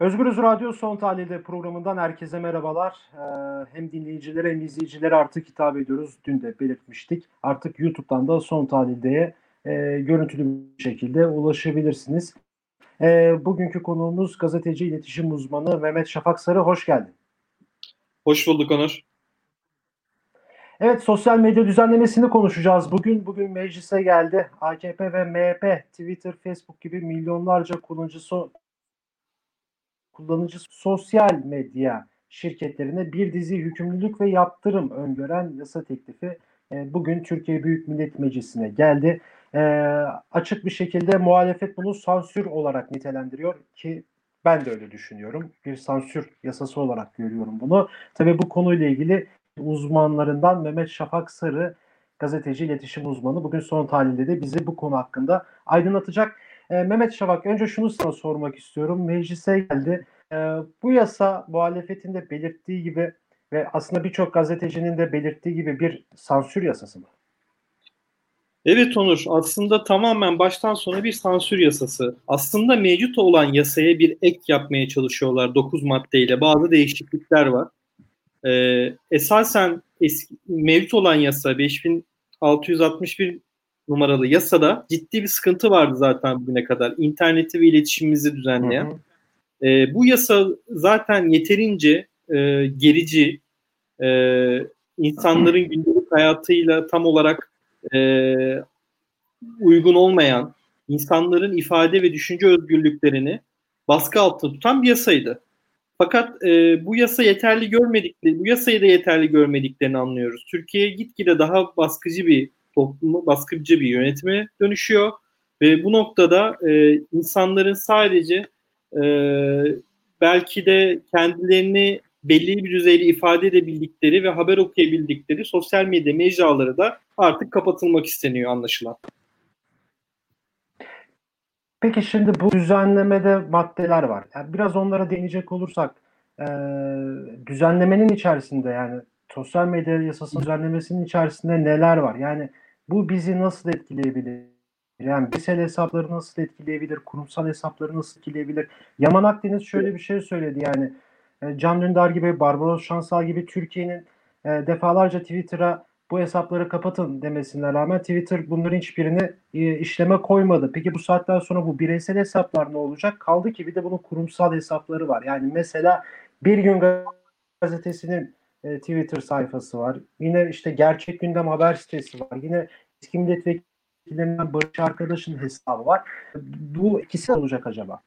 Özgürüz Radyo Son Tahlil'de programından herkese merhabalar. Ee, hem dinleyicilere hem izleyicilere artık hitap ediyoruz. Dün de belirtmiştik. Artık YouTube'dan da Son Tahlil'de e, görüntülü bir şekilde ulaşabilirsiniz. E, bugünkü konuğumuz gazeteci iletişim uzmanı Mehmet Şafak Sarı. Hoş geldin. Hoş bulduk Onur. Evet sosyal medya düzenlemesini konuşacağız bugün. Bugün meclise geldi. AKP ve MHP, Twitter, Facebook gibi milyonlarca kullanıcı so kullanıcı sosyal medya şirketlerine bir dizi yükümlülük ve yaptırım öngören yasa teklifi e, bugün Türkiye Büyük Millet Meclisi'ne geldi. E, açık bir şekilde muhalefet bunu sansür olarak nitelendiriyor ki ben de öyle düşünüyorum. Bir sansür yasası olarak görüyorum bunu. Tabii bu konuyla ilgili uzmanlarından Mehmet Şafak Sarı gazeteci iletişim uzmanı bugün son tahlilde de bizi bu konu hakkında aydınlatacak. E, Mehmet Şafak önce şunu sana sormak istiyorum. Meclise geldi. E, bu yasa muhalefetin de belirttiği gibi ve aslında birçok gazetecinin de belirttiği gibi bir sansür yasası mı? Evet Onur, aslında tamamen baştan sona bir sansür yasası. Aslında mevcut olan yasaya bir ek yapmaya çalışıyorlar 9 maddeyle. Bazı değişiklikler var. Ee, esasen eski, mevcut olan yasa 5661 numaralı yasada ciddi bir sıkıntı vardı zaten bugüne kadar. İnterneti ve iletişimimizi düzenleyen. Hı hı. E, bu yasa zaten yeterince e, gerici, e, insanların gündelik hayatıyla tam olarak e, uygun olmayan, insanların ifade ve düşünce özgürlüklerini baskı altında tutan bir yasaydı. Fakat e, bu yasa yeterli görmedikleri, bu yasayı da yeterli görmediklerini anlıyoruz. Türkiye gitgide daha baskıcı bir toplumu baskıcı bir yönetime dönüşüyor ve bu noktada e, insanların sadece e, belki de kendilerini belli bir düzeyde ifade edebildikleri ve haber okuyabildikleri sosyal medya mecraları da artık kapatılmak isteniyor anlaşılan. Peki şimdi bu düzenlemede maddeler var. Yani biraz onlara değinecek olursak e, düzenlemenin içerisinde yani sosyal medya yasası düzenlemesinin içerisinde neler var? Yani bu bizi nasıl etkileyebilir? Yani bireysel hesapları nasıl etkileyebilir? Kurumsal hesapları nasıl etkileyebilir? Yaman Akdeniz şöyle bir şey söyledi yani e, Can Dündar gibi, Barbaros Şansal gibi Türkiye'nin e, defalarca Twitter'a bu hesapları kapatın demesine rağmen Twitter bunların hiçbirini e, işleme koymadı. Peki bu saatten sonra bu bireysel hesaplar ne olacak? Kaldı ki bir de bunun kurumsal hesapları var. Yani mesela Bir Gün Gazetesi'nin e, Twitter sayfası var. Yine işte Gerçek Gündem haber sitesi var. Yine eski milletvekillerinden Barış Arkadaş'ın hesabı var. Bu ikisi olacak acaba?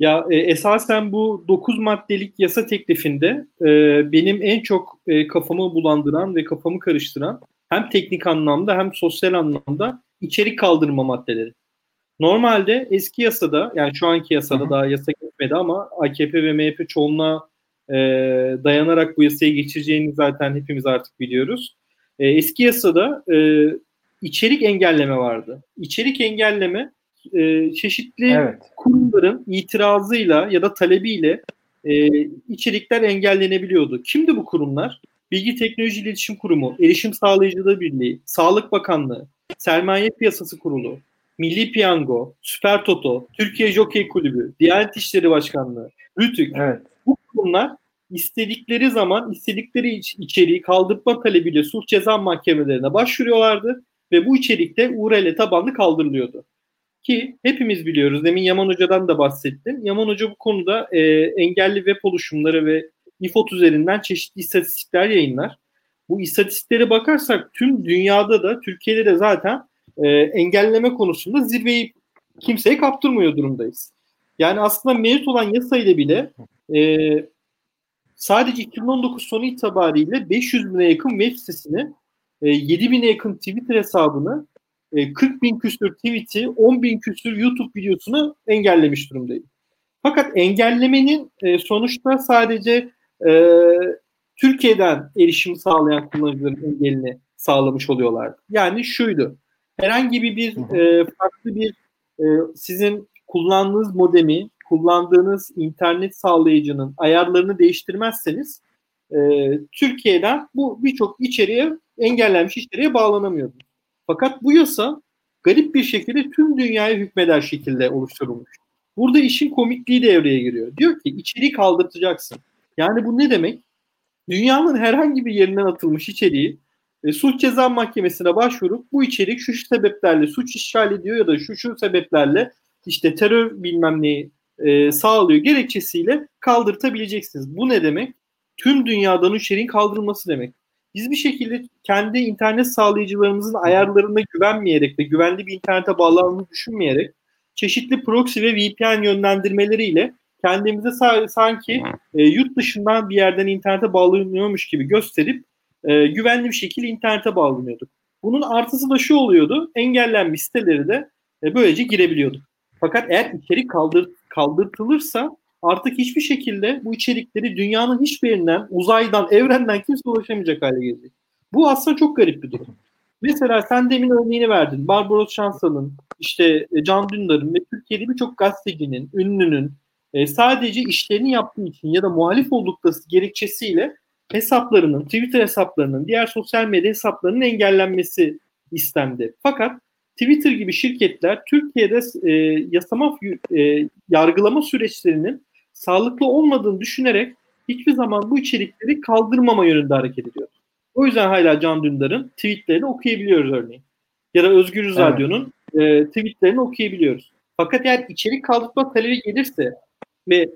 Ya e, esasen bu 9 maddelik yasa teklifinde e, benim en çok e, kafamı bulandıran ve kafamı karıştıran hem teknik anlamda hem sosyal anlamda içerik kaldırma maddeleri. Normalde eski yasada yani şu anki yasada Hı-hı. daha yasa geçmedi ama AKP ve MHP çoğunluğa e, dayanarak bu yasayı geçireceğini zaten hepimiz artık biliyoruz. E, eski yasada e, içerik engelleme vardı. İçerik engelleme e, çeşitli evet. kurumların itirazıyla ya da talebiyle e, içerikler engellenebiliyordu. Kimdi bu kurumlar? Bilgi Teknoloji İletişim Kurumu, Erişim Sağlayıcılığı Birliği, Sağlık Bakanlığı, Sermaye Piyasası Kurulu, Milli Piyango, Süper Toto, Türkiye Jockey Kulübü, Diyanet İşleri Başkanlığı, RÜTÜK. Evet. Bu kurumlar istedikleri zaman istedikleri içeriği kaldırma talebiyle suç ceza mahkemelerine başvuruyorlardı ve bu içerikte URL tabanlı kaldırılıyordu. Ki hepimiz biliyoruz. Demin Yaman Hoca'dan da bahsettim. Yaman Hoca bu konuda e, engelli web oluşumları ve İFOT üzerinden çeşitli istatistikler yayınlar. Bu istatistiklere bakarsak tüm dünyada da Türkiye'de de zaten e, engelleme konusunda zirveyi kimseye kaptırmıyor durumdayız. Yani aslında mevcut olan yasayla bile e, sadece 2019 sonu itibariyle 500 bine yakın web sitesini, e, 7 bine yakın Twitter hesabını 40 e, bin küsür tweet'i, 10 bin küsür YouTube videosunu engellemiş durumdayım. Fakat engellemenin e, sonuçta sadece e, Türkiye'den erişim sağlayan kullanıcıların engelini sağlamış oluyorlar. Yani şuydu. Herhangi bir, bir e, farklı bir e, sizin kullandığınız modemi, kullandığınız internet sağlayıcının ayarlarını değiştirmezseniz e, Türkiye'den bu birçok içeriğe engellenmiş içeriğe bağlanamıyordunuz. Fakat bu yasa garip bir şekilde tüm dünyaya hükmeder şekilde oluşturulmuş. Burada işin komikliği devreye giriyor. Diyor ki içeriği kaldırtacaksın. Yani bu ne demek? Dünyanın herhangi bir yerinden atılmış içeriği e, suç ceza mahkemesine başvurup bu içerik şu sebeplerle suç işgal ediyor ya da şu şu sebeplerle işte terör bilmem neyi e, sağlıyor gerekçesiyle kaldırtabileceksiniz. Bu ne demek? Tüm dünyadan içeriğin kaldırılması demek. Biz bir şekilde kendi internet sağlayıcılarımızın ayarlarına güvenmeyerek ve güvenli bir internete bağlandığını düşünmeyerek çeşitli proxy ve VPN yönlendirmeleriyle kendimize sanki e, yurt dışından bir yerden internete bağlanıyormuş gibi gösterip e, güvenli bir şekilde internete bağlanıyorduk. Bunun artısı da şu oluyordu. Engellenmiş siteleri de e, böylece girebiliyorduk. Fakat eğer içerik kaldır, kaldırtılırsa artık hiçbir şekilde bu içerikleri dünyanın hiçbir yerinden, uzaydan, evrenden kimse ulaşamayacak hale gelecek. Bu aslında çok garip bir durum. Mesela sen demin örneğini verdin. Barbaros Şansal'ın, işte e, Can Dündar'ın ve Türkiye'de birçok gazetecinin, ünlünün e, sadece işlerini yaptığı için ya da muhalif oldukları gerekçesiyle hesaplarının, Twitter hesaplarının, diğer sosyal medya hesaplarının engellenmesi istendi. Fakat Twitter gibi şirketler Türkiye'de e, yasama e, yargılama süreçlerinin sağlıklı olmadığını düşünerek hiçbir zaman bu içerikleri kaldırmama yönünde hareket ediyor. O yüzden hala Can Dündar'ın tweetlerini okuyabiliyoruz örneğin. Ya da Özgür evet. Radyo'nun e, tweetlerini okuyabiliyoruz. Fakat eğer içerik kaldırma talebi gelirse ve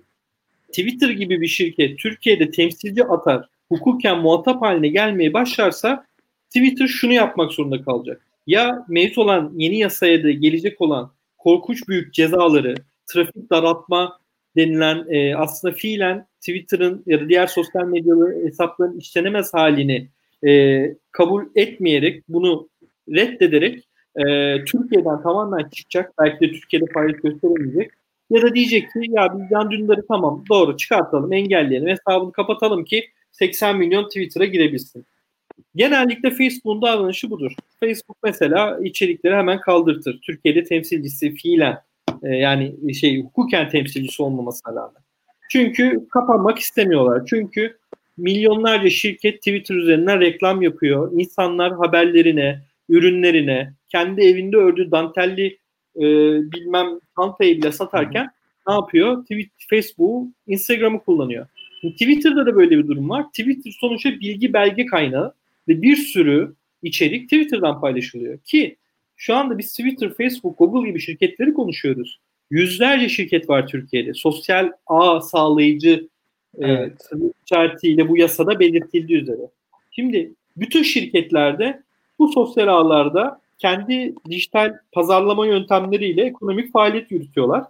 Twitter gibi bir şirket Türkiye'de temsilci atar, hukuken muhatap haline gelmeye başlarsa Twitter şunu yapmak zorunda kalacak. Ya mevcut olan yeni yasaya da gelecek olan korkunç büyük cezaları, trafik daraltma denilen e, aslında fiilen Twitter'ın ya da diğer sosyal medyalı hesapların işlenemez halini e, kabul etmeyerek bunu reddederek e, Türkiye'den tamamen çıkacak. Belki de Türkiye'de faaliyet gösteremeyecek. Ya da diyecek ki ya biz Can Dündar'ı tamam doğru çıkartalım, engelleyelim, hesabını kapatalım ki 80 milyon Twitter'a girebilsin. Genellikle Facebook'un davranışı budur. Facebook mesela içerikleri hemen kaldırtır. Türkiye'de temsilcisi fiilen e, yani şey hukuken temsilcisi olmamasına rağmen. Çünkü kapanmak istemiyorlar. Çünkü milyonlarca şirket Twitter üzerinden reklam yapıyor. İnsanlar haberlerine, ürünlerine, kendi evinde ördüğü dantelli e, bilmem çantayı bile satarken ne yapıyor? Twitter, Facebook, Instagram'ı kullanıyor. Twitter'da da böyle bir durum var. Twitter sonuçta bilgi belge kaynağı ve bir sürü içerik Twitter'dan paylaşılıyor. Ki şu anda biz Twitter, Facebook, Google gibi şirketleri konuşuyoruz. Yüzlerce şirket var Türkiye'de. Sosyal ağ sağlayıcı e, evet. e, işaretiyle bu yasada belirtildiği üzere. Şimdi bütün şirketlerde bu sosyal ağlarda kendi dijital pazarlama yöntemleriyle ekonomik faaliyet yürütüyorlar.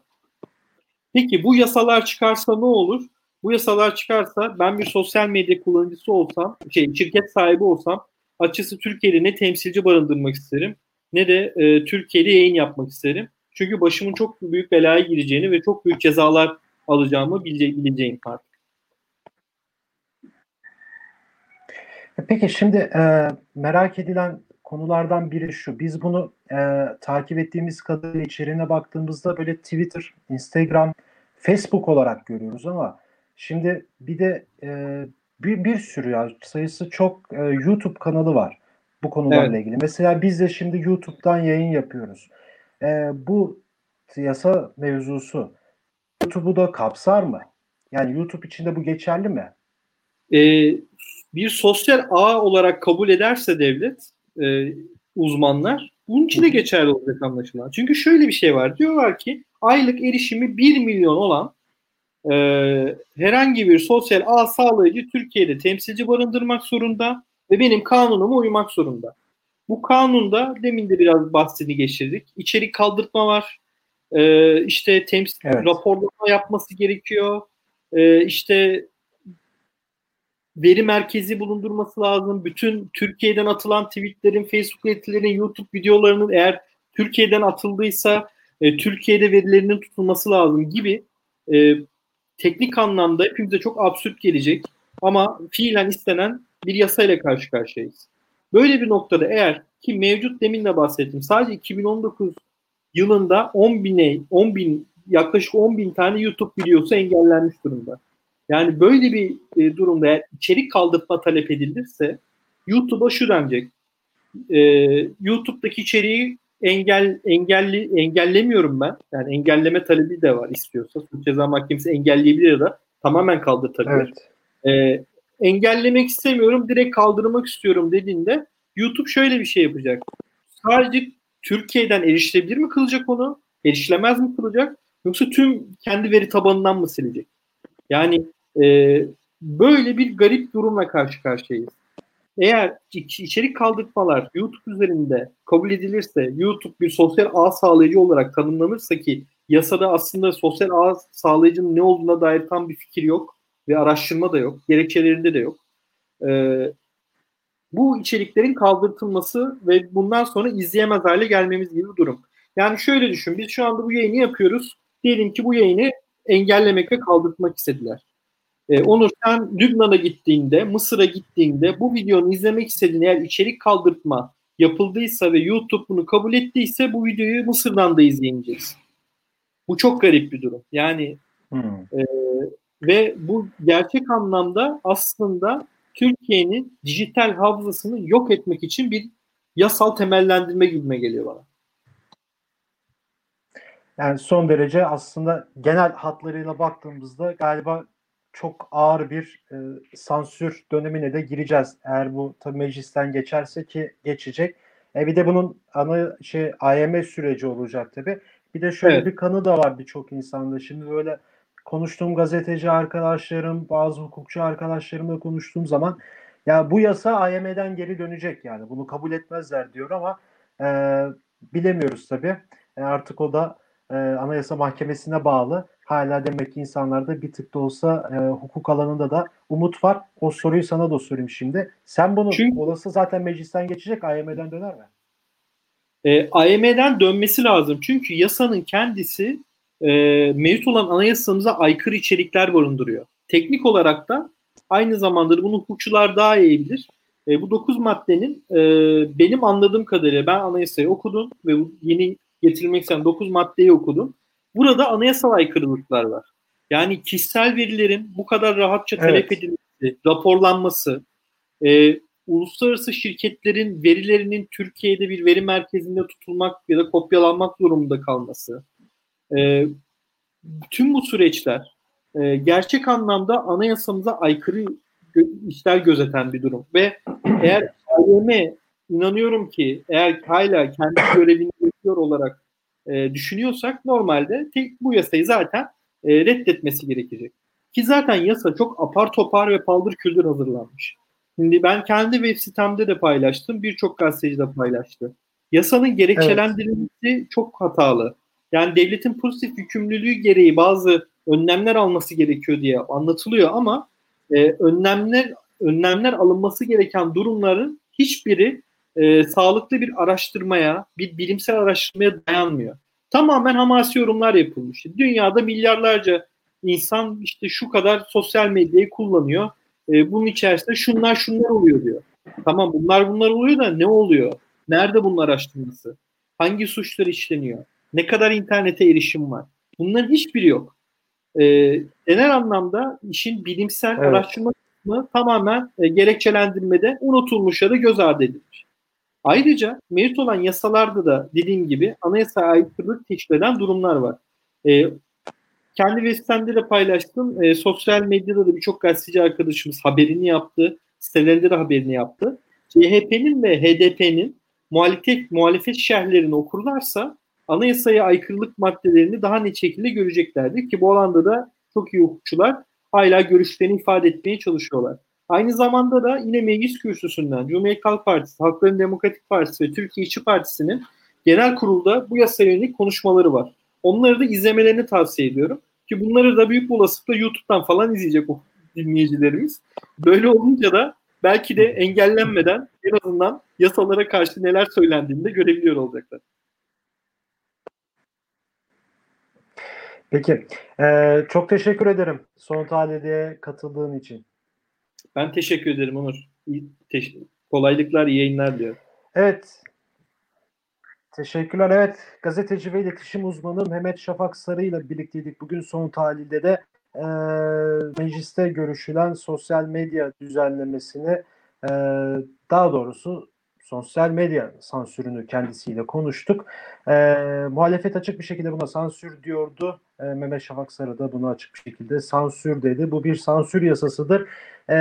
Peki bu yasalar çıkarsa ne olur? Bu yasalar çıkarsa ben bir sosyal medya kullanıcısı olsam, şey şirket sahibi olsam açısı Türkiye'de ne temsilci barındırmak isterim ne de e, Türkiye'de yayın yapmak isterim. Çünkü başımın çok büyük belaya gireceğini ve çok büyük cezalar alacağımı bileceğim artık. Peki şimdi e, merak edilen konulardan biri şu. Biz bunu e, takip ettiğimiz kadarıyla içeriğine baktığımızda böyle Twitter, Instagram, Facebook olarak görüyoruz ama Şimdi bir de e, bir, bir sürü ya sayısı çok e, YouTube kanalı var bu konularla evet. ilgili. Mesela biz de şimdi YouTube'dan yayın yapıyoruz. E, bu yasa mevzusu YouTube'u da kapsar mı? Yani YouTube içinde bu geçerli mi? Ee, bir sosyal ağ olarak kabul ederse devlet e, uzmanlar bunun için de geçerli olacak anlaşılan. Çünkü şöyle bir şey var. Diyorlar ki aylık erişimi 1 milyon olan e, herhangi bir sosyal ağ sağlayıcı Türkiye'de temsilci barındırmak zorunda ve benim kanunuma uymak zorunda. Bu kanunda demin de biraz bahsini geçirdik. İçerik kaldırtma var. E, işte temsil evet. raporlama yapması gerekiyor. E, işte veri merkezi bulundurması lazım. Bütün Türkiye'den atılan tweetlerin, Facebook etkilerin, YouTube videolarının eğer Türkiye'den atıldıysa e, Türkiye'de verilerinin tutulması lazım gibi e, teknik anlamda hepimize çok absürt gelecek ama fiilen istenen bir yasayla karşı karşıyayız. Böyle bir noktada eğer ki mevcut demin de bahsettim sadece 2019 yılında 10 bine 10 bin yaklaşık 10 bin tane YouTube videosu engellenmiş durumda. Yani böyle bir e, durumda eğer içerik kaldırma talep edilirse YouTube'a şu denecek. E, YouTube'daki içeriği engel engelli engellemiyorum ben. Yani engelleme talebi de var istiyorsa. Suç Ceza Mahkemesi engelleyebilir ya da tamamen kaldırtabilir. Evet. Ee, engellemek istemiyorum, direkt kaldırmak istiyorum dediğinde YouTube şöyle bir şey yapacak. Sadece Türkiye'den erişilebilir mi kılacak onu? Erişilemez mi kılacak? Yoksa tüm kendi veri tabanından mı silecek? Yani e, böyle bir garip durumla karşı karşıyayız. Eğer içerik kaldırmalar YouTube üzerinde kabul edilirse, YouTube bir sosyal ağ sağlayıcı olarak tanımlanırsa ki yasada aslında sosyal ağ sağlayıcının ne olduğuna dair tam bir fikir yok ve araştırma da yok, gerekçelerinde de yok. Ee, bu içeriklerin kaldırtılması ve bundan sonra izleyemez hale gelmemiz gibi bir durum. Yani şöyle düşün, biz şu anda bu yayını yapıyoruz. Diyelim ki bu yayını engellemek ve kaldırtmak istediler. Ee, Onur sen Lübnan'a gittiğinde, Mısır'a gittiğinde bu videonu izlemek istediğin eğer içerik kaldırtma yapıldıysa ve YouTube bunu kabul ettiyse bu videoyu Mısır'dan da izleyeceğiz. Bu çok garip bir durum. Yani hmm. e, ve bu gerçek anlamda aslında Türkiye'nin dijital hafızasını yok etmek için bir yasal temellendirme gibime geliyor bana. Yani son derece aslında genel hatlarıyla baktığımızda galiba çok ağır bir e, sansür dönemine de gireceğiz. Eğer bu tabii meclisten geçerse ki geçecek. E bir de bunun ana şey IMF süreci olacak tabii. Bir de şöyle evet. bir kanı da var birçok insanda. Şimdi böyle konuştuğum gazeteci arkadaşlarım, bazı hukukçu arkadaşlarımla konuştuğum zaman ya bu yasa IMF'den geri dönecek yani. Bunu kabul etmezler diyor ama e, bilemiyoruz tabii. E, artık o da e, Anayasa Mahkemesi'ne bağlı. Hala demek ki insanlarda bir tık da olsa e, hukuk alanında da umut var. O soruyu sana da sorayım şimdi. Sen bunu Çünkü, olası zaten meclisten geçecek AYM'den döner mi? E, AYM'den dönmesi lazım. Çünkü yasanın kendisi e, mevcut olan anayasamıza aykırı içerikler barındırıyor. Teknik olarak da aynı zamanda bunu hukukçular daha iyi bilir. E, bu 9 maddenin e, benim anladığım kadarıyla ben anayasayı okudum ve yeni getirilmek istenen 9 maddeyi okudum. Burada anayasal aykırılıklar var. Yani kişisel verilerin bu kadar rahatça talep evet. edilmesi, raporlanması, e, uluslararası şirketlerin verilerinin Türkiye'de bir veri merkezinde tutulmak ya da kopyalanmak durumunda kalması, e, tüm bu süreçler e, gerçek anlamda anayasamıza aykırı gö- işler gözeten bir durum ve eğer AYM inanıyorum ki eğer hala kendi görevini yapıyor olarak e, düşünüyorsak normalde tek, bu yasayı zaten e, reddetmesi gerekecek. Ki zaten yasa çok apar topar ve paldır küldür hazırlanmış. Şimdi ben kendi web sitemde de paylaştım. Birçok gazeteci de paylaştı. Yasanın gerekçelendirilmesi evet. çok hatalı. Yani devletin pozitif yükümlülüğü gereği bazı önlemler alması gerekiyor diye anlatılıyor ama e, önlemler önlemler alınması gereken durumların hiçbiri e, sağlıklı bir araştırmaya, bir bilimsel araştırmaya dayanmıyor. Tamamen hamasi yorumlar yapılmış. Dünyada milyarlarca insan işte şu kadar sosyal medyayı kullanıyor. E, bunun içerisinde şunlar şunlar oluyor diyor. Tamam bunlar bunlar oluyor da ne oluyor? Nerede bunun araştırması? Hangi suçlar işleniyor? Ne kadar internete erişim var? Bunların hiçbiri yok. E, genel anlamda işin bilimsel evet. araştırma kısmı tamamen e, gerekçelendirmede unutulmuş ya da göz ardı edilmiş. Ayrıca mevcut olan yasalarda da dediğim gibi anayasaya aykırılık teşkil eden durumlar var. E, kendi web de paylaştım. E, sosyal medyada da birçok gazeteci arkadaşımız haberini yaptı. Sitelerinde de haberini yaptı. CHP'nin ve HDP'nin muhalefet, muhalefet şerhlerini okurlarsa anayasaya aykırılık maddelerini daha net şekilde göreceklerdi ki bu alanda da çok iyi hukukçular hala görüşlerini ifade etmeye çalışıyorlar. Aynı zamanda da yine meclis kürsüsünden Cumhuriyet Halk Partisi, Halkların Demokratik Partisi ve Türkiye İşçi Partisi'nin genel kurulda bu yasaya yönelik konuşmaları var. Onları da izlemelerini tavsiye ediyorum. Ki bunları da büyük olasılıkla YouTube'dan falan izleyecek o dinleyicilerimiz. Böyle olunca da belki de engellenmeden en azından yasalara karşı neler söylendiğini de görebiliyor olacaklar. Peki. Ee, çok teşekkür ederim son tahliyeye katıldığın için. Ben teşekkür ederim Onur. İyi, kolaylıklar, iyi yayınlar diyor. Evet. Teşekkürler. Evet. Gazeteci ve iletişim uzmanı Mehmet Şafak Sarı ile birlikteydik. Bugün son tahlilde de e, mecliste görüşülen sosyal medya düzenlemesini e, daha doğrusu sosyal medya sansürünü kendisiyle konuştuk. E, muhalefet açık bir şekilde buna sansür diyordu. E, Mehmet Şafak Sarı da bunu açık bir şekilde sansür dedi. Bu bir sansür yasasıdır. E,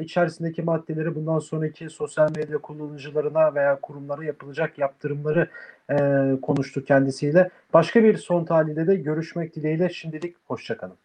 içerisindeki maddeleri bundan sonraki sosyal medya kullanıcılarına veya kurumlara yapılacak yaptırımları e, konuştuk kendisiyle. Başka bir son tahlilde de görüşmek dileğiyle şimdilik hoşçakalın.